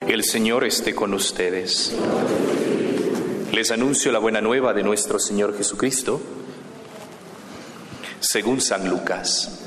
El Señor esté con ustedes. Les anuncio la buena nueva de nuestro Señor Jesucristo, según San Lucas.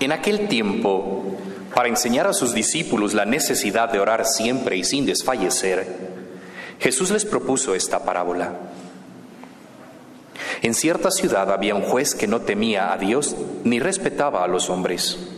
En aquel tiempo, para enseñar a sus discípulos la necesidad de orar siempre y sin desfallecer, Jesús les propuso esta parábola. En cierta ciudad había un juez que no temía a Dios ni respetaba a los hombres.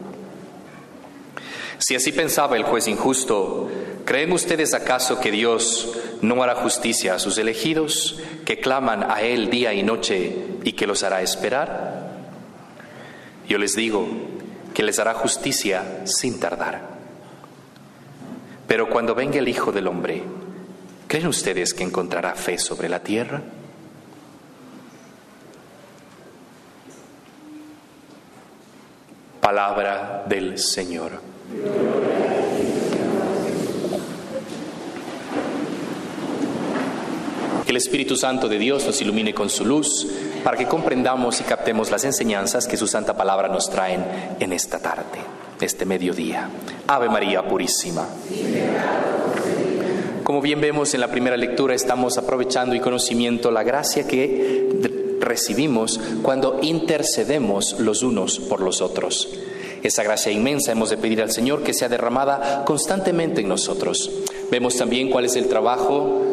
si así pensaba el juez injusto, ¿creen ustedes acaso que Dios no hará justicia a sus elegidos, que claman a Él día y noche y que los hará esperar? Yo les digo que les hará justicia sin tardar. Pero cuando venga el Hijo del Hombre, ¿creen ustedes que encontrará fe sobre la tierra? Palabra del Señor. Que el Espíritu Santo de Dios nos ilumine con su luz para que comprendamos y captemos las enseñanzas que su santa palabra nos traen en esta tarde, este mediodía. Ave María Purísima. Como bien vemos en la primera lectura, estamos aprovechando y conocimiento la gracia que recibimos cuando intercedemos los unos por los otros. Esa gracia inmensa hemos de pedir al Señor que sea derramada constantemente en nosotros. Vemos también cuál es el trabajo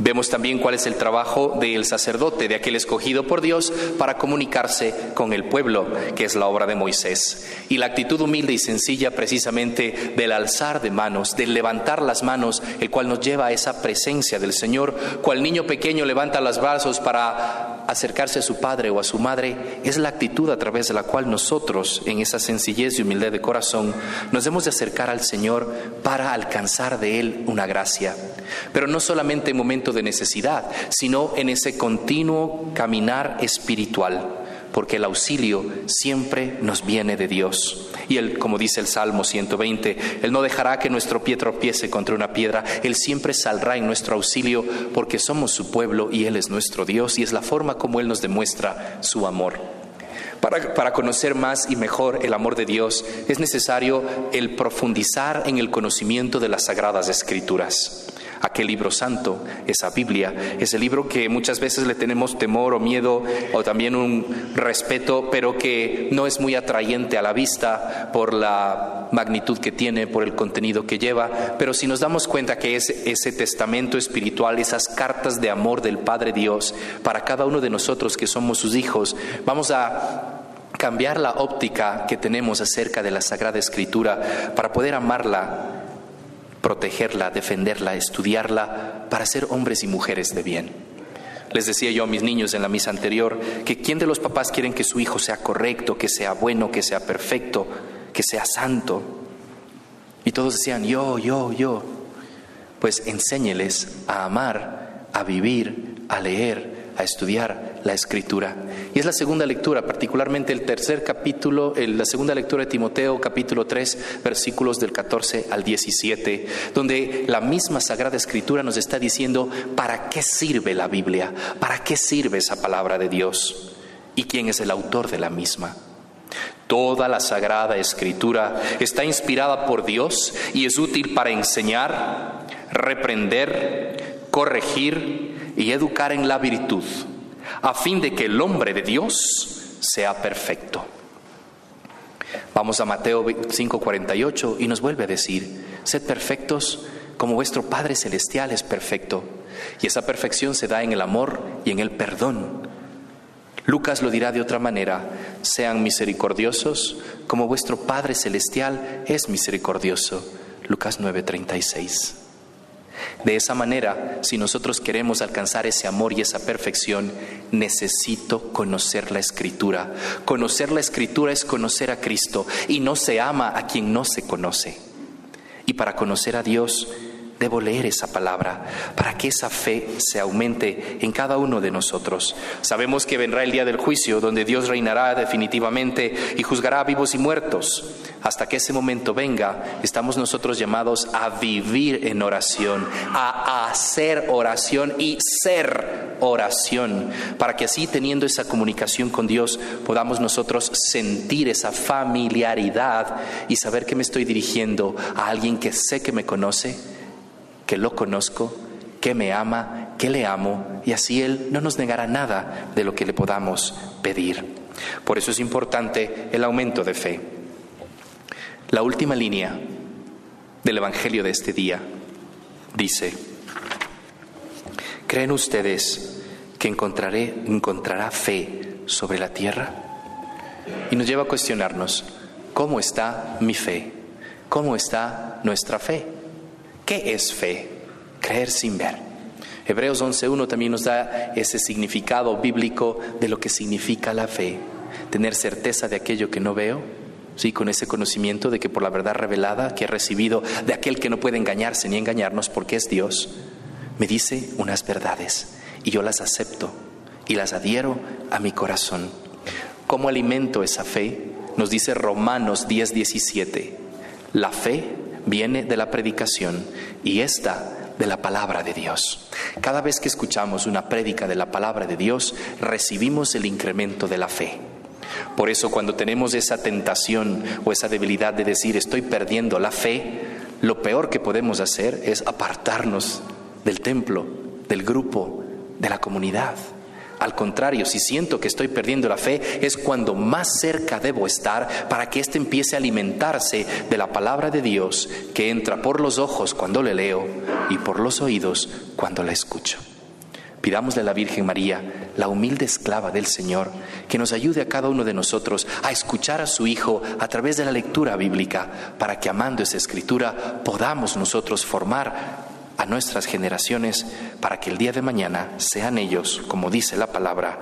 Vemos también cuál es el trabajo del sacerdote, de aquel escogido por Dios para comunicarse con el pueblo, que es la obra de Moisés. Y la actitud humilde y sencilla precisamente del alzar de manos, del levantar las manos, el cual nos lleva a esa presencia del Señor, cual niño pequeño levanta los brazos para acercarse a su padre o a su madre, es la actitud a través de la cual nosotros, en esa sencillez y humildad de corazón, nos hemos de acercar al Señor para alcanzar de Él una gracia. Pero no solamente en momentos de necesidad, sino en ese continuo caminar espiritual, porque el auxilio siempre nos viene de Dios. Y Él, como dice el Salmo 120, Él no dejará que nuestro pie tropiece contra una piedra, Él siempre saldrá en nuestro auxilio porque somos su pueblo y Él es nuestro Dios y es la forma como Él nos demuestra su amor. Para, para, conocer más y mejor el amor de Dios es necesario el profundizar en el conocimiento de las sagradas escrituras aquel libro santo, esa Biblia, ese libro que muchas veces le tenemos temor o miedo o también un respeto, pero que no es muy atrayente a la vista por la magnitud que tiene, por el contenido que lleva, pero si nos damos cuenta que es ese testamento espiritual, esas cartas de amor del Padre Dios para cada uno de nosotros que somos sus hijos, vamos a cambiar la óptica que tenemos acerca de la Sagrada Escritura para poder amarla protegerla, defenderla, estudiarla para ser hombres y mujeres de bien. Les decía yo a mis niños en la misa anterior que quién de los papás quieren que su hijo sea correcto, que sea bueno, que sea perfecto, que sea santo. Y todos decían, yo, yo, yo. Pues enséñeles a amar, a vivir, a leer, a estudiar, la escritura. Y es la segunda lectura, particularmente el tercer capítulo, la segunda lectura de Timoteo, capítulo 3, versículos del 14 al 17, donde la misma Sagrada Escritura nos está diciendo para qué sirve la Biblia, para qué sirve esa palabra de Dios y quién es el autor de la misma. Toda la Sagrada Escritura está inspirada por Dios y es útil para enseñar, reprender, corregir y educar en la virtud a fin de que el hombre de Dios sea perfecto. Vamos a Mateo 5:48 y nos vuelve a decir, sed perfectos como vuestro Padre Celestial es perfecto. Y esa perfección se da en el amor y en el perdón. Lucas lo dirá de otra manera, sean misericordiosos como vuestro Padre Celestial es misericordioso. Lucas 9:36. De esa manera, si nosotros queremos alcanzar ese amor y esa perfección, necesito conocer la escritura. Conocer la escritura es conocer a Cristo y no se ama a quien no se conoce. Y para conocer a Dios, Debo leer esa palabra para que esa fe se aumente en cada uno de nosotros. Sabemos que vendrá el día del juicio donde Dios reinará definitivamente y juzgará a vivos y muertos. Hasta que ese momento venga, estamos nosotros llamados a vivir en oración, a hacer oración y ser oración, para que así teniendo esa comunicación con Dios podamos nosotros sentir esa familiaridad y saber que me estoy dirigiendo a alguien que sé que me conoce que lo conozco, que me ama, que le amo, y así Él no nos negará nada de lo que le podamos pedir. Por eso es importante el aumento de fe. La última línea del Evangelio de este día dice, ¿creen ustedes que encontraré, encontrará fe sobre la tierra? Y nos lleva a cuestionarnos, ¿cómo está mi fe? ¿Cómo está nuestra fe? ¿Qué es fe? Creer sin ver. Hebreos 11.1 también nos da ese significado bíblico de lo que significa la fe. Tener certeza de aquello que no veo, sí, con ese conocimiento de que por la verdad revelada que he recibido de aquel que no puede engañarse ni engañarnos porque es Dios, me dice unas verdades y yo las acepto y las adhiero a mi corazón. ¿Cómo alimento esa fe? Nos dice Romanos 10.17. La fe viene de la predicación y esta de la palabra de Dios. Cada vez que escuchamos una prédica de la palabra de Dios, recibimos el incremento de la fe. Por eso cuando tenemos esa tentación o esa debilidad de decir estoy perdiendo la fe, lo peor que podemos hacer es apartarnos del templo, del grupo, de la comunidad. Al contrario, si siento que estoy perdiendo la fe, es cuando más cerca debo estar para que éste empiece a alimentarse de la palabra de Dios que entra por los ojos cuando le leo y por los oídos cuando la escucho. Pidámosle a la Virgen María, la humilde esclava del Señor, que nos ayude a cada uno de nosotros a escuchar a su Hijo a través de la lectura bíblica, para que amando esa escritura podamos nosotros formar a nuestras generaciones para que el día de mañana sean ellos, como dice la palabra,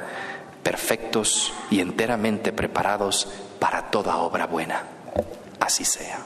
perfectos y enteramente preparados para toda obra buena. Así sea.